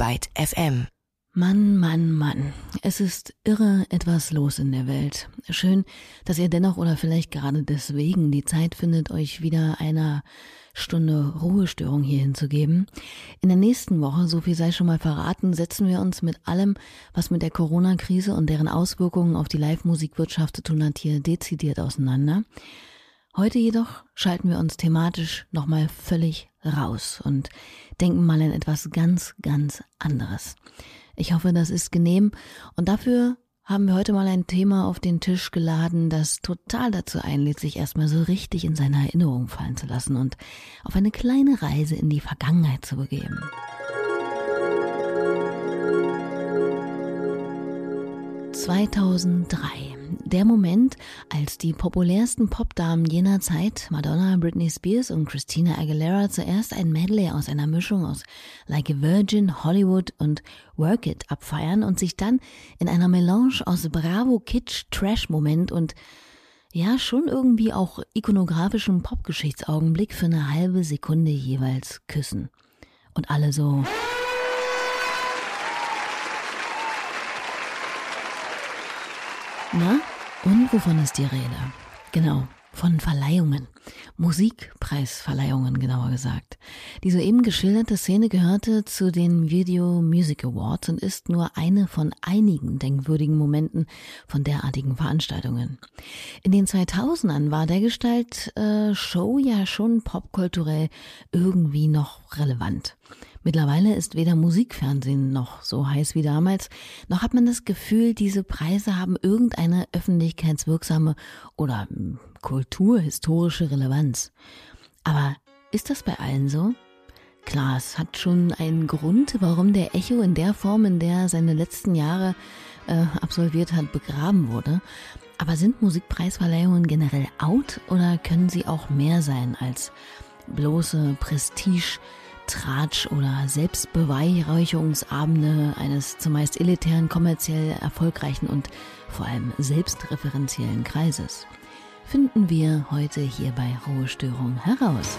Byte FM. Mann, Mann, Mann. Es ist irre etwas los in der Welt. Schön, dass ihr dennoch oder vielleicht gerade deswegen die Zeit findet, euch wieder einer Stunde Ruhestörung hier hinzugeben. In der nächsten Woche, so viel sei schon mal verraten, setzen wir uns mit allem, was mit der Corona-Krise und deren Auswirkungen auf die Live-Musikwirtschaft zu tun hat, hier dezidiert auseinander. Heute jedoch schalten wir uns thematisch nochmal völlig raus und denken mal an etwas ganz, ganz anderes. Ich hoffe, das ist genehm. Und dafür haben wir heute mal ein Thema auf den Tisch geladen, das total dazu einlädt, sich erstmal so richtig in seine Erinnerung fallen zu lassen und auf eine kleine Reise in die Vergangenheit zu begeben. 2003. Der Moment, als die populärsten Popdamen jener Zeit, Madonna, Britney Spears und Christina Aguilera, zuerst ein Medley aus einer Mischung aus Like a Virgin, Hollywood und Work It abfeiern und sich dann in einer Melange aus Bravo, Kitsch, Trash-Moment und ja, schon irgendwie auch ikonografischem Popgeschichtsaugenblick für eine halbe Sekunde jeweils küssen. Und alle so. Na, und wovon ist die Rede? Genau, von Verleihungen. Musikpreisverleihungen genauer gesagt. Die soeben geschilderte Szene gehörte zu den Video Music Awards und ist nur eine von einigen denkwürdigen Momenten von derartigen Veranstaltungen. In den 2000ern war dergestalt äh, Show ja schon popkulturell irgendwie noch relevant. Mittlerweile ist weder Musikfernsehen noch so heiß wie damals, noch hat man das Gefühl, diese Preise haben irgendeine öffentlichkeitswirksame oder hm, kulturhistorische Relevanz. Aber ist das bei allen so? Klar, es hat schon einen Grund, warum der Echo in der Form, in der er seine letzten Jahre äh, absolviert hat, begraben wurde. Aber sind Musikpreisverleihungen generell out oder können sie auch mehr sein als bloße Prestige, Tratsch oder Selbstbeweihräucherungsabende eines zumeist elitären, kommerziell erfolgreichen und vor allem selbstreferenziellen Kreises. Finden wir heute hier bei Ruhestörung heraus.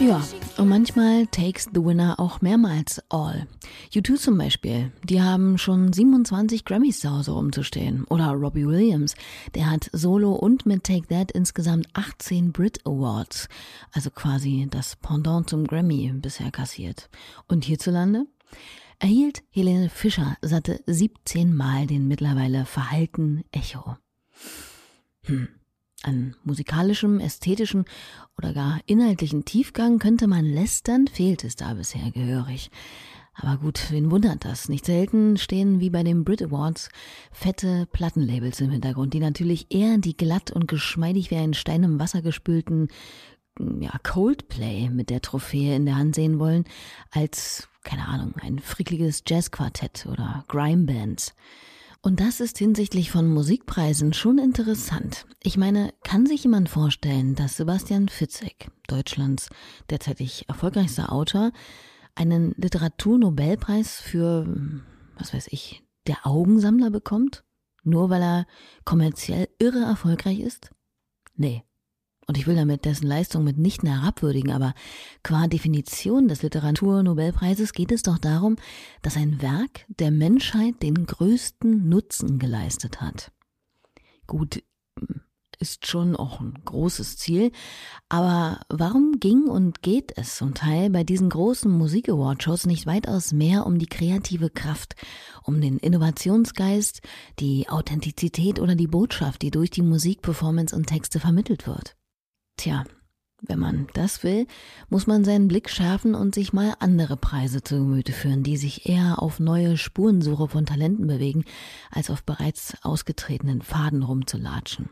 Ja, und manchmal takes the winner auch mehrmals all. U2 zum Beispiel, die haben schon 27 Grammys zu Hause rumzustehen. Oder Robbie Williams, der hat solo und mit Take That insgesamt 18 Brit Awards, also quasi das Pendant zum Grammy bisher kassiert. Und hierzulande? Erhielt Helene Fischer satte 17 Mal den mittlerweile verhalten Echo. Hm. An musikalischem, ästhetischen oder gar inhaltlichen Tiefgang könnte man lästern, fehlt es da bisher gehörig. Aber gut, wen wundert das? Nicht selten stehen wie bei den Brit Awards fette Plattenlabels im Hintergrund, die natürlich eher die glatt und geschmeidig wie ein Stein im Wasser gespülten ja, Coldplay mit der Trophäe in der Hand sehen wollen, als, keine Ahnung, ein frickliges Jazzquartett oder Grimebands. Und das ist hinsichtlich von Musikpreisen schon interessant. Ich meine, kann sich jemand vorstellen, dass Sebastian Fitzek, Deutschlands derzeitig erfolgreichster Autor, einen Literaturnobelpreis für, was weiß ich, der Augensammler bekommt? Nur weil er kommerziell irre erfolgreich ist? Nee, und ich will damit dessen Leistung mitnichten herabwürdigen, aber qua Definition des Literaturnobelpreises geht es doch darum, dass ein Werk der Menschheit den größten Nutzen geleistet hat. Gut, ist schon auch ein großes Ziel. Aber warum ging und geht es zum Teil bei diesen großen Musik-Award-Shows nicht weitaus mehr um die kreative Kraft, um den Innovationsgeist, die Authentizität oder die Botschaft, die durch die Musik, Performance und Texte vermittelt wird? Tja, wenn man das will, muss man seinen Blick schärfen und sich mal andere Preise zu Gemüte führen, die sich eher auf neue Spurensuche von Talenten bewegen, als auf bereits ausgetretenen Faden rumzulatschen.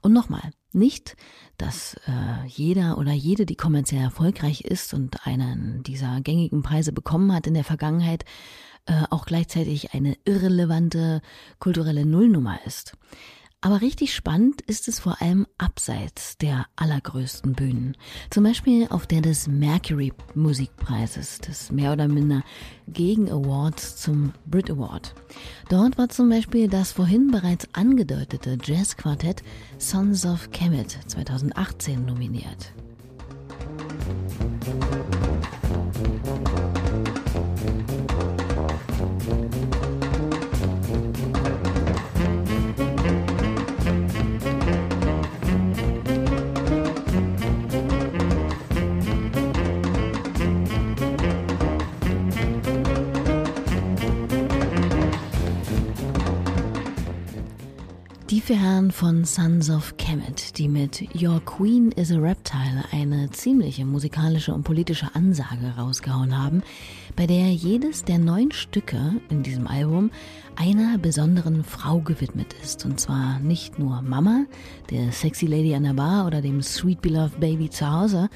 Und nochmal, nicht, dass äh, jeder oder jede, die kommerziell erfolgreich ist und einen dieser gängigen Preise bekommen hat in der Vergangenheit, äh, auch gleichzeitig eine irrelevante kulturelle Nullnummer ist. Aber richtig spannend ist es vor allem abseits der allergrößten Bühnen. Zum Beispiel auf der des Mercury Musikpreises, des mehr oder minder Gegen-Awards zum Brit Award. Dort war zum Beispiel das vorhin bereits angedeutete Jazzquartett Sons of Kemet 2018 nominiert. Vier Herren von Sons of Kemet, die mit Your Queen is a Reptile eine ziemliche musikalische und politische Ansage rausgehauen haben, bei der jedes der neun Stücke in diesem Album einer besonderen Frau gewidmet ist. Und zwar nicht nur Mama, der Sexy Lady an der Bar oder dem Sweet Beloved Baby zu Hause,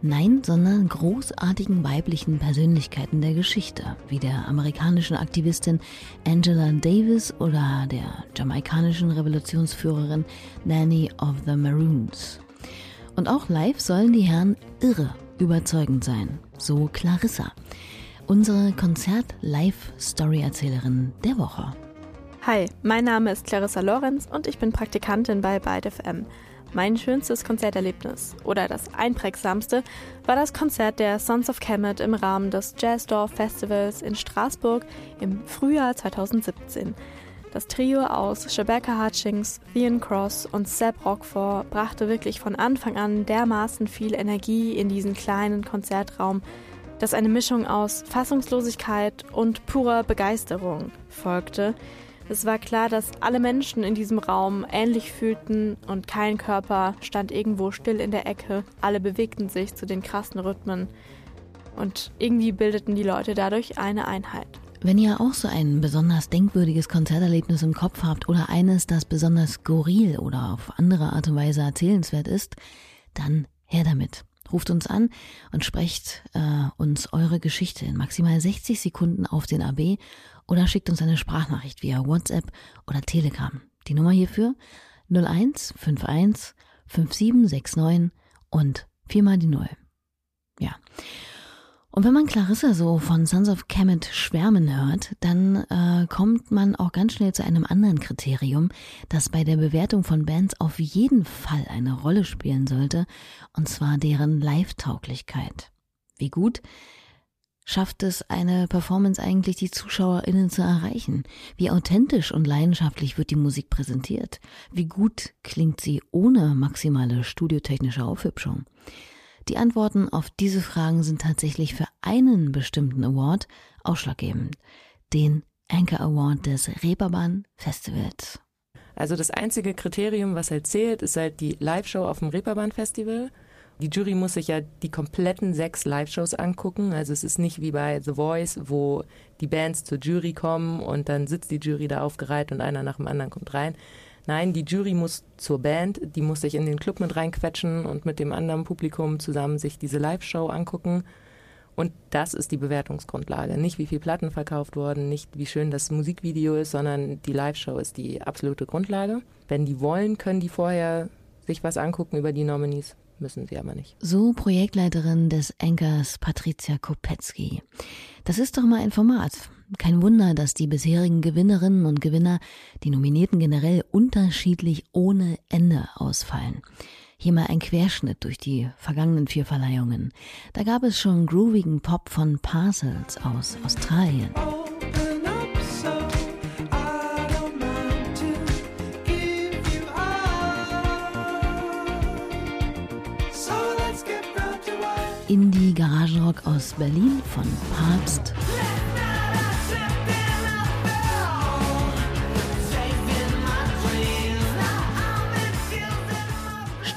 Nein, sondern großartigen weiblichen Persönlichkeiten der Geschichte, wie der amerikanischen Aktivistin Angela Davis oder der jamaikanischen Revolutionsführerin Nanny of the Maroons. Und auch live sollen die Herren irre überzeugend sein, so Clarissa, unsere Konzert-Live-Story-Erzählerin der Woche. Hi, mein Name ist Clarissa Lorenz und ich bin Praktikantin bei Byte FM. Mein schönstes Konzerterlebnis oder das einprägsamste war das Konzert der Sons of Kemet im Rahmen des Jazzdorf Festivals in Straßburg im Frühjahr 2017. Das Trio aus Rebecca Hutchings, Thean Cross und Seb Rockford brachte wirklich von Anfang an dermaßen viel Energie in diesen kleinen Konzertraum, dass eine Mischung aus Fassungslosigkeit und purer Begeisterung folgte, es war klar, dass alle Menschen in diesem Raum ähnlich fühlten und kein Körper stand irgendwo still in der Ecke. Alle bewegten sich zu den krassen Rhythmen und irgendwie bildeten die Leute dadurch eine Einheit. Wenn ihr auch so ein besonders denkwürdiges Konzerterlebnis im Kopf habt oder eines, das besonders skurril oder auf andere Art und Weise erzählenswert ist, dann her damit. Ruft uns an und sprecht äh, uns eure Geschichte in maximal 60 Sekunden auf den AB oder schickt uns eine Sprachnachricht via WhatsApp oder Telegram. Die Nummer hierfür 01 51 5769 und viermal die Null. Ja. Und wenn man Clarissa so von Sons of Kemet schwärmen hört, dann äh, kommt man auch ganz schnell zu einem anderen Kriterium, das bei der Bewertung von Bands auf jeden Fall eine Rolle spielen sollte, und zwar deren Live-Tauglichkeit. Wie gut schafft es eine Performance eigentlich, die ZuschauerInnen zu erreichen? Wie authentisch und leidenschaftlich wird die Musik präsentiert? Wie gut klingt sie ohne maximale studiotechnische Aufhübschung? Die Antworten auf diese Fragen sind tatsächlich für einen bestimmten Award ausschlaggebend. Den Anchor Award des Reeperbahn Festivals. Also das einzige Kriterium, was halt zählt, ist halt die Live-Show auf dem Reeperbahn Festival. Die Jury muss sich ja die kompletten sechs Live-Shows angucken. Also es ist nicht wie bei The Voice, wo die Bands zur Jury kommen und dann sitzt die Jury da aufgereiht und einer nach dem anderen kommt rein. Nein, die Jury muss zur Band, die muss sich in den Club mit reinquetschen und mit dem anderen Publikum zusammen sich diese Live-Show angucken. Und das ist die Bewertungsgrundlage. Nicht wie viel Platten verkauft wurden, nicht wie schön das Musikvideo ist, sondern die Live-Show ist die absolute Grundlage. Wenn die wollen, können die vorher sich was angucken über die Nominees müssen sie aber nicht. So Projektleiterin des Enkers Patricia Kopetzky. Das ist doch mal ein Format. Kein Wunder, dass die bisherigen Gewinnerinnen und Gewinner, die Nominierten generell unterschiedlich ohne Ende ausfallen. Hier mal ein Querschnitt durch die vergangenen vier Verleihungen. Da gab es schon groovigen Pop von Parcels aus Australien. Indie-Garagenrock aus Berlin von Papst.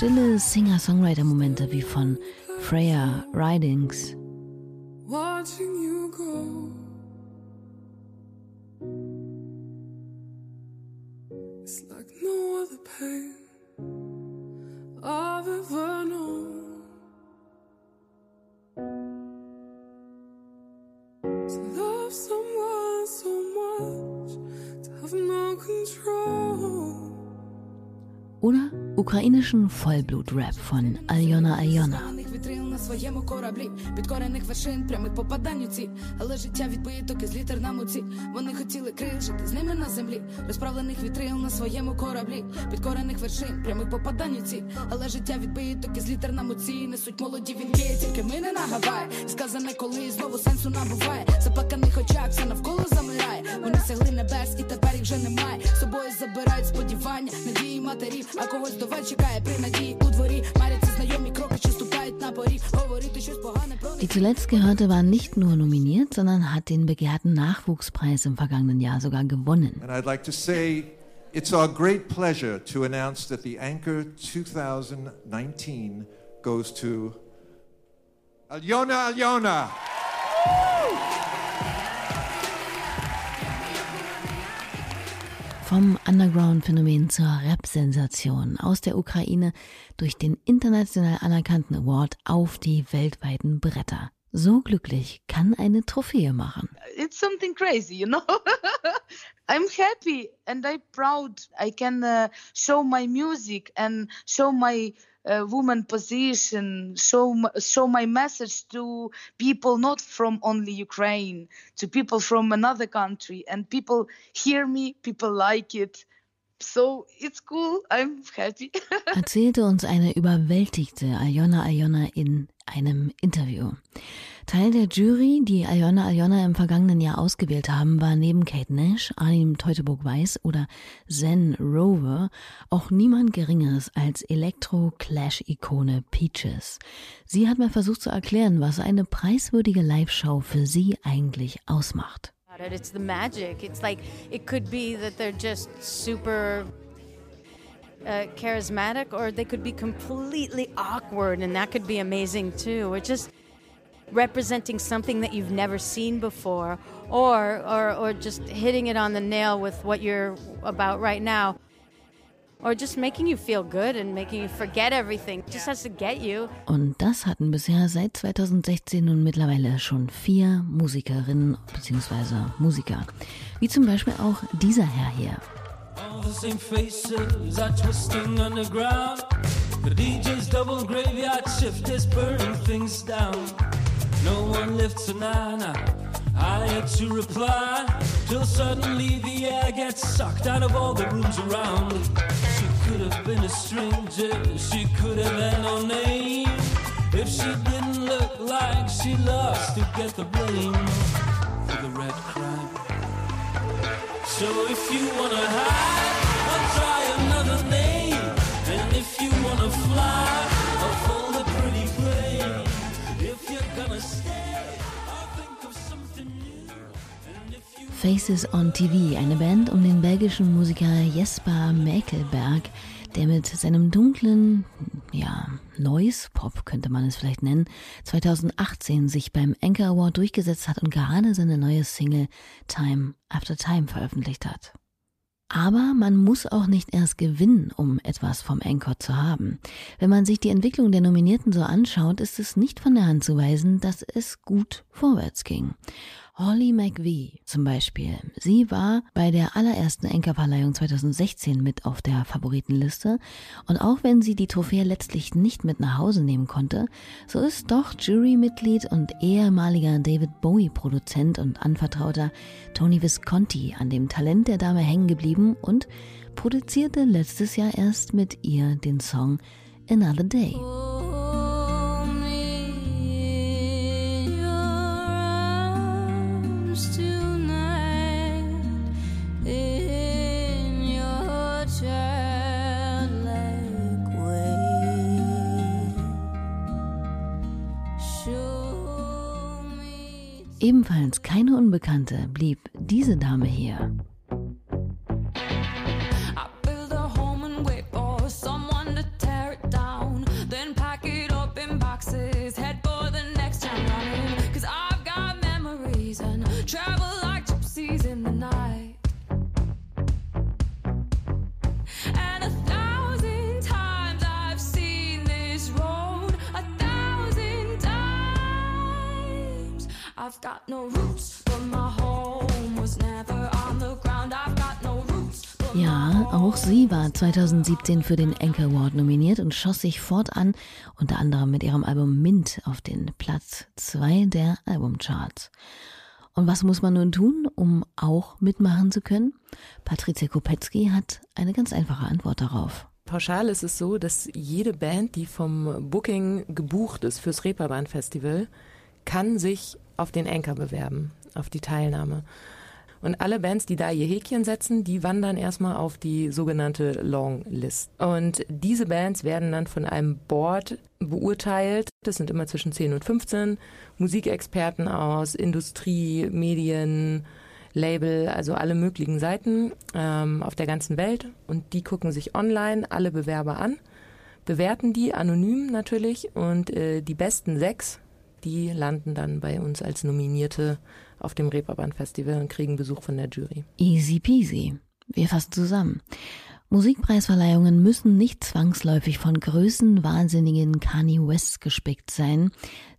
Stille Singer-Songwriter-Momente wie von Freya Ridings. Like no pain I've ever known. oder ukrainischen Vollblut-Rap von Aljona Aljona. Своєму кораблі, підкорених вершин, прямих попадань ці, але життя відбиток із літер на муці. Вони хотіли крил жити з ними на землі, розправлених вітрил на своєму кораблі, підкорених вершин, прямих попадань у ці, але життя відбиток із літер на муці. Несуть молоді вінки, тільки ми не на Гавай. Сказане, коли знову сенсу набуває. Заплаканих очах все навколо замирає. Вони сягли небес, і тепер їх вже немає. Собою забирають сподівання, надії матерів, а когось довель чекає при надії у дворі. Маряться знайомі кроки, Die zuletzt gehörte war nicht nur nominiert, sondern hat den begehrten Nachwuchspreis im vergangenen Jahr sogar gewonnen. And I'd like to say it's our great pleasure to announce that the Anchor 2019 goes to Aljona Aljona. Vom Underground-Phänomen zur Rap-Sensation aus der Ukraine durch den international anerkannten Award auf die weltweiten Bretter. So glücklich kann eine Trophäe machen. It's something crazy, you know. I'm happy and I'm proud. I can uh, show my music and show my uh, woman position, show show my message to people not from only Ukraine, to people from another country, and people hear me, people like it. So it's cool. I'm happy. Erzählte uns eine überwältigte Ayona Ayona in einem Interview. Teil der Jury, die Ayona Ayona im vergangenen Jahr ausgewählt haben, war neben Kate Nash, Arnim Teutoburg-Weiß oder Zen Rover auch niemand Geringeres als Elektro-Clash-Ikone Peaches. Sie hat mal versucht zu erklären, was eine preiswürdige Live-Show für sie eigentlich ausmacht. It's the magic. It's like it could be that they're just super uh, charismatic, or they could be completely awkward, and that could be amazing too. It just representing something that you've never seen before, or, or, or just hitting it on the nail with what you're about right now. Or just making you feel good and making you forget everything. Just has to get you. Und das hatten bisher seit 2016 nun mittlerweile schon vier Musikerinnen bzw. Musiker. Wie zum Beispiel auch dieser Herr hier. All the same faces are twisting underground. The DJ's double graveyard shift is burning things down. No one lifts an eye I had to reply till suddenly the air gets sucked out of all the rooms around. She could have been a stranger, she could have had no name. If she didn't look like she loves to get the blame for the red crime. So if you wanna hide, Faces on TV, eine Band um den belgischen Musiker Jesper Mäkelberg, der mit seinem dunklen, ja, Noise-Pop könnte man es vielleicht nennen, 2018 sich beim Anchor Award durchgesetzt hat und gerade seine neue Single Time After Time veröffentlicht hat. Aber man muss auch nicht erst gewinnen, um etwas vom Anchor zu haben. Wenn man sich die Entwicklung der Nominierten so anschaut, ist es nicht von der Hand zu weisen, dass es gut vorwärts ging. Holly McVie zum Beispiel. Sie war bei der allerersten Enkerverleihung 2016 mit auf der Favoritenliste und auch wenn sie die Trophäe letztlich nicht mit nach Hause nehmen konnte, so ist doch Jurymitglied und ehemaliger David Bowie-Produzent und Anvertrauter Tony Visconti an dem Talent der Dame hängen geblieben und produzierte letztes Jahr erst mit ihr den Song Another Day. Ebenfalls keine Unbekannte blieb diese Dame hier. Sie war 2017 für den Anchor Award nominiert und schoss sich fortan, unter anderem mit ihrem Album Mint, auf den Platz 2 der Albumcharts. Und was muss man nun tun, um auch mitmachen zu können? Patricia Kopetzky hat eine ganz einfache Antwort darauf. Pauschal ist es so, dass jede Band, die vom Booking gebucht ist fürs Reeperbahn Festival, kann sich auf den Anchor bewerben, auf die Teilnahme. Und alle Bands, die da ihr Häkchen setzen, die wandern erstmal auf die sogenannte Longlist. Und diese Bands werden dann von einem Board beurteilt. Das sind immer zwischen 10 und 15 Musikexperten aus Industrie, Medien, Label, also alle möglichen Seiten ähm, auf der ganzen Welt. Und die gucken sich online alle Bewerber an, bewerten die anonym natürlich und äh, die besten sechs, die landen dann bei uns als Nominierte auf dem Reeperbahn Festival und kriegen Besuch von der Jury. Easy peasy. Wir fassen zusammen. Musikpreisverleihungen müssen nicht zwangsläufig von größenwahnsinnigen Kanye West gespickt sein,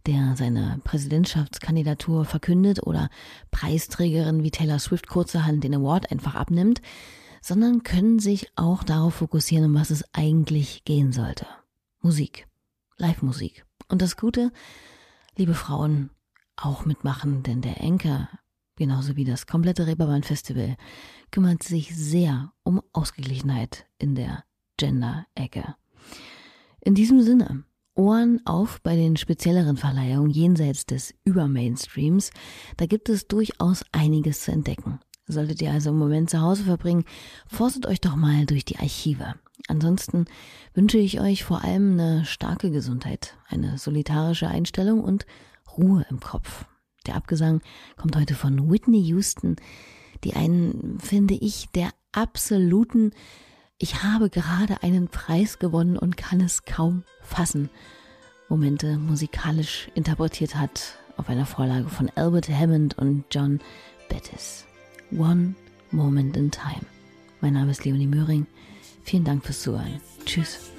der seine Präsidentschaftskandidatur verkündet oder Preisträgerin wie Taylor Swift kurzerhand den Award einfach abnimmt, sondern können sich auch darauf fokussieren, um was es eigentlich gehen sollte. Musik. Live-Musik. Und das Gute, liebe Frauen, auch mitmachen, denn der Enker, genauso wie das komplette Reeperbahn-Festival, kümmert sich sehr um Ausgeglichenheit in der Gender-Ecke. In diesem Sinne, Ohren auf bei den spezielleren Verleihungen jenseits des Übermainstreams, da gibt es durchaus einiges zu entdecken. Solltet ihr also im Moment zu Hause verbringen, forstet euch doch mal durch die Archive. Ansonsten wünsche ich euch vor allem eine starke Gesundheit, eine solitarische Einstellung und Ruhe im Kopf. Der Abgesang kommt heute von Whitney Houston, die einen, finde ich, der absoluten Ich habe gerade einen Preis gewonnen und kann es kaum fassen. Momente musikalisch interpretiert hat auf einer Vorlage von Albert Hammond und John Bettis. One Moment in Time. Mein Name ist Leonie Möhring. Vielen Dank fürs Zuhören. Tschüss.